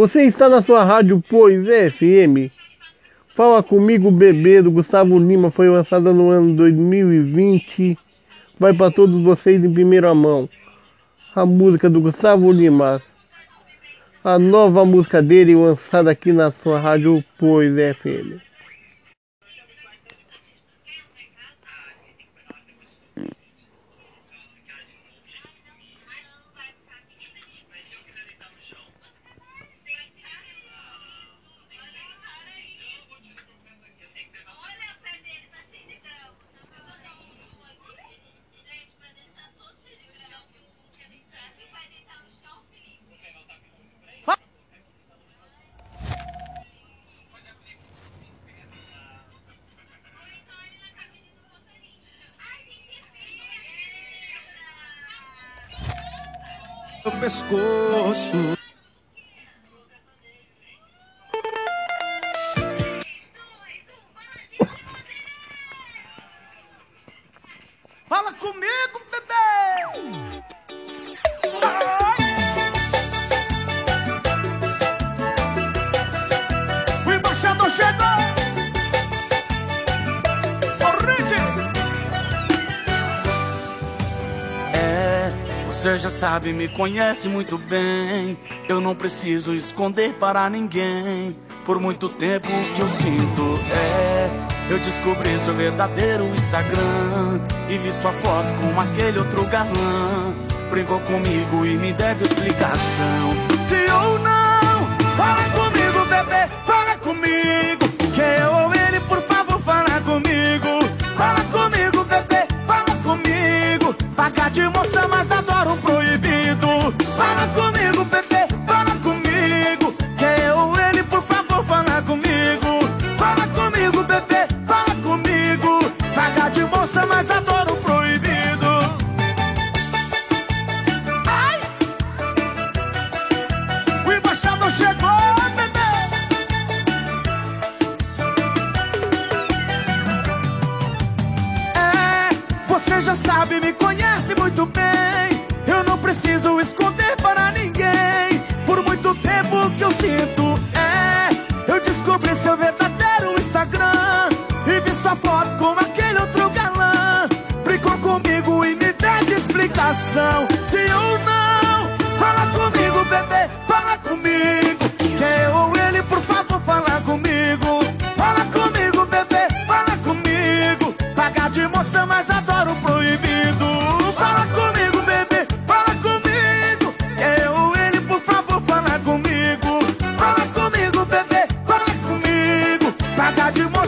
Você está na sua rádio Pois FM. Fala comigo, bebê do Gustavo Lima. Foi lançada no ano 2020. Vai para todos vocês em primeira mão. A música do Gustavo Lima. A nova música dele lançada aqui na sua rádio Pois FM. No pescoço. Você já sabe, me conhece muito bem. Eu não preciso esconder para ninguém. Por muito tempo que eu sinto é. Eu descobri seu verdadeiro Instagram. E vi sua foto com aquele outro galã. Brincou comigo e me deve explicação. Se ou não, fala comigo, bebê, fala comigo. Que eu ou ele, por favor, fala comigo. Fala comigo, bebê, fala comigo. Paga de moça. sabe, me conhece muito bem. Eu não preciso esconder para ninguém. Por muito tempo que eu sinto é. Eu descobri seu verdadeiro Instagram. E vi sua foto com aquele outro galã. Brincou comigo e me deu explicação. Se ou não, fala comigo, bebê, fala comigo. Que eu é ou ele, por favor, fala comigo. Fala comigo, bebê, fala comigo. Pagar de moça, mas Paga de mão.